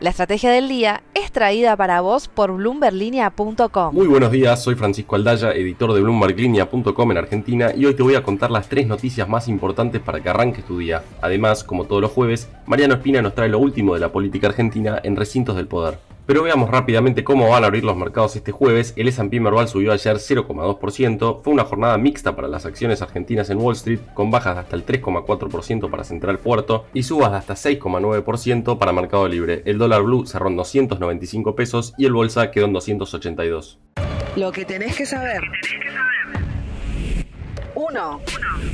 La estrategia del día es traída para vos por bloomberlinia.com. Muy buenos días, soy Francisco Aldaya, editor de bloomberlinia.com en Argentina y hoy te voy a contar las tres noticias más importantes para que arranques tu día. Además, como todos los jueves, Mariano Espina nos trae lo último de la política argentina en recintos del poder. Pero veamos rápidamente cómo van a abrir los mercados este jueves. El S&P Merval subió ayer 0,2%. Fue una jornada mixta para las acciones argentinas en Wall Street, con bajas de hasta el 3,4% para Central Puerto y subas de hasta 6,9% para Mercado Libre. El dólar blue cerró en 295 pesos y el bolsa quedó en 282. Lo que tenés que saber. 1.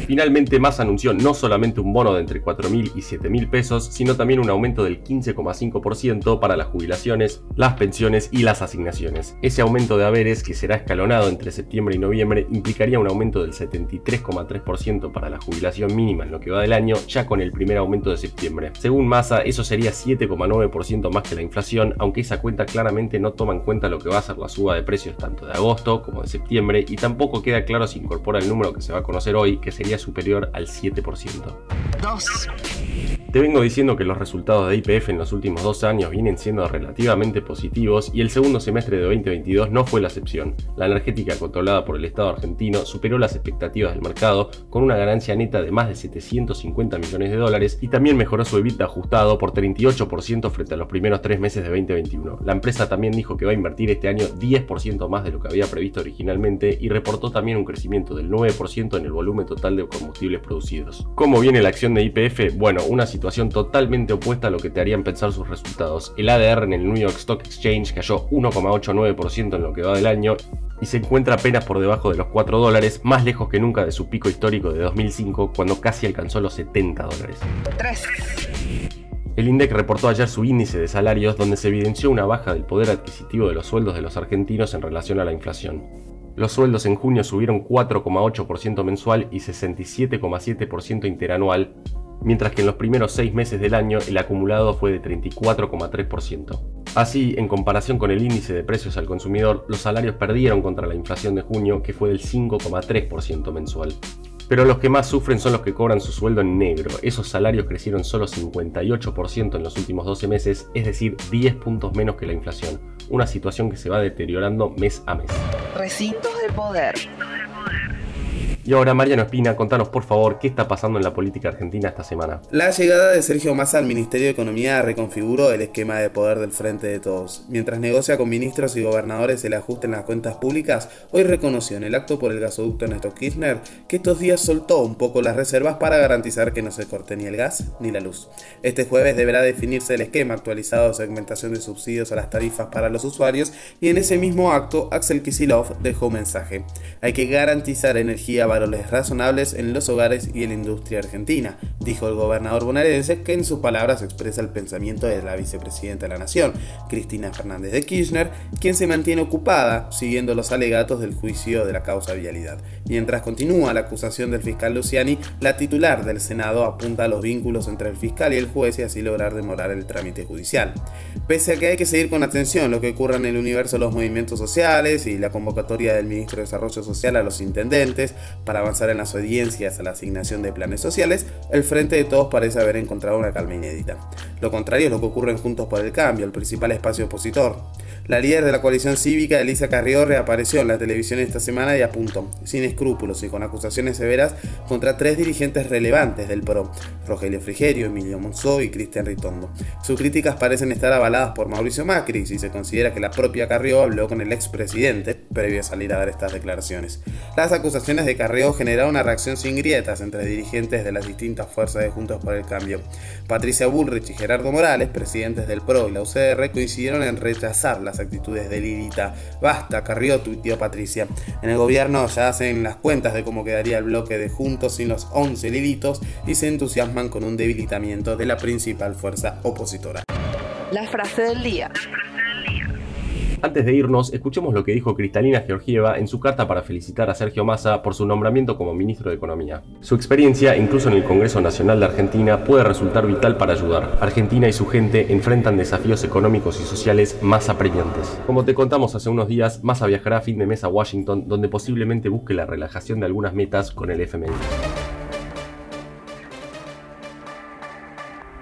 Finalmente Massa anunció no solamente un bono de entre 4.000 y 7.000 pesos, sino también un aumento del 15,5% para las jubilaciones, las pensiones y las asignaciones. Ese aumento de haberes, que será escalonado entre septiembre y noviembre, implicaría un aumento del 73,3% para la jubilación mínima en lo que va del año, ya con el primer aumento de septiembre. Según Massa, eso sería 7,9% más que la inflación, aunque esa cuenta claramente no toma en cuenta lo que va a ser la suba de precios tanto de agosto como de septiembre, y tampoco queda claro si incorpora el número que se va a conocer hoy, que sería superior al 7%. 2. Te vengo diciendo que los resultados de IPF en los últimos dos años vienen siendo relativamente positivos y el segundo semestre de 2022 no fue la excepción. La energética controlada por el Estado argentino superó las expectativas del mercado con una ganancia neta de más de 750 millones de dólares y también mejoró su EBITDA ajustado por 38% frente a los primeros tres meses de 2021. La empresa también dijo que va a invertir este año 10% más de lo que había previsto originalmente y reportó también un crecimiento del 9% en el volumen total de combustibles producidos. ¿Cómo viene la acción de IPF? Bueno, una situación situación totalmente opuesta a lo que te harían pensar sus resultados. El ADR en el New York Stock Exchange cayó 1,89% en lo que va del año y se encuentra apenas por debajo de los 4 dólares, más lejos que nunca de su pico histórico de 2005 cuando casi alcanzó los 70 dólares. 3. El INDEC reportó ayer su índice de salarios donde se evidenció una baja del poder adquisitivo de los sueldos de los argentinos en relación a la inflación. Los sueldos en junio subieron 4,8% mensual y 67,7% interanual, mientras que en los primeros seis meses del año el acumulado fue de 34,3%. Así, en comparación con el índice de precios al consumidor, los salarios perdieron contra la inflación de junio, que fue del 5,3% mensual. Pero los que más sufren son los que cobran su sueldo en negro. Esos salarios crecieron solo 58% en los últimos 12 meses, es decir, 10 puntos menos que la inflación. Una situación que se va deteriorando mes a mes. Recintos de poder. Y ahora, Mariano Espina, contanos por favor qué está pasando en la política argentina esta semana. La llegada de Sergio Massa al Ministerio de Economía reconfiguró el esquema de poder del Frente de Todos. Mientras negocia con ministros y gobernadores el ajuste en las cuentas públicas, hoy reconoció en el acto por el gasoducto Néstor Kirchner que estos días soltó un poco las reservas para garantizar que no se corte ni el gas ni la luz. Este jueves deberá definirse el esquema actualizado de segmentación de subsidios a las tarifas para los usuarios y en ese mismo acto Axel Kisilov dejó un mensaje. Hay que garantizar energía valores razonables en los hogares y en la industria argentina, dijo el gobernador bonaerense que en sus palabras expresa el pensamiento de la vicepresidenta de la Nación, Cristina Fernández de Kirchner, quien se mantiene ocupada siguiendo los alegatos del juicio de la causa vialidad. Mientras continúa la acusación del fiscal Luciani, la titular del Senado apunta a los vínculos entre el fiscal y el juez y así lograr demorar el trámite judicial. Pese a que hay que seguir con atención lo que ocurra en el universo de los movimientos sociales y la convocatoria del ministro de Desarrollo Social a los intendentes, para avanzar en las audiencias a la asignación de planes sociales, el Frente de Todos parece haber encontrado una calma inédita. Lo contrario es lo que ocurre en Juntos por el Cambio, el principal espacio opositor. La líder de la coalición cívica, Elisa Carrió, reapareció en la televisión esta semana y apuntó, sin escrúpulos y con acusaciones severas, contra tres dirigentes relevantes del PRO, Rogelio Frigerio, Emilio Monzó y Cristian Ritondo. Sus críticas parecen estar avaladas por Mauricio Macri, si se considera que la propia Carrió habló con el expresidente previo a salir a dar estas declaraciones. Las acusaciones de Carrió generaron una reacción sin grietas entre dirigentes de las distintas fuerzas de Juntos por el Cambio. Patricia Bullrich y Gerardo Morales, presidentes del PRO y la UCR, coincidieron en rechazar las actitudes de Lilita. Basta, Carrió, tuiteó Patricia. En el gobierno ya hacen las cuentas de cómo quedaría el bloque de Juntos sin los 11 Lilitos y se entusiasman con un debilitamiento de la principal fuerza opositora. La frase del día. Antes de irnos, escuchemos lo que dijo Cristalina Georgieva en su carta para felicitar a Sergio Massa por su nombramiento como ministro de Economía. Su experiencia, incluso en el Congreso Nacional de Argentina, puede resultar vital para ayudar. Argentina y su gente enfrentan desafíos económicos y sociales más apremiantes. Como te contamos hace unos días, Massa viajará a fin de mes a Washington, donde posiblemente busque la relajación de algunas metas con el FMI.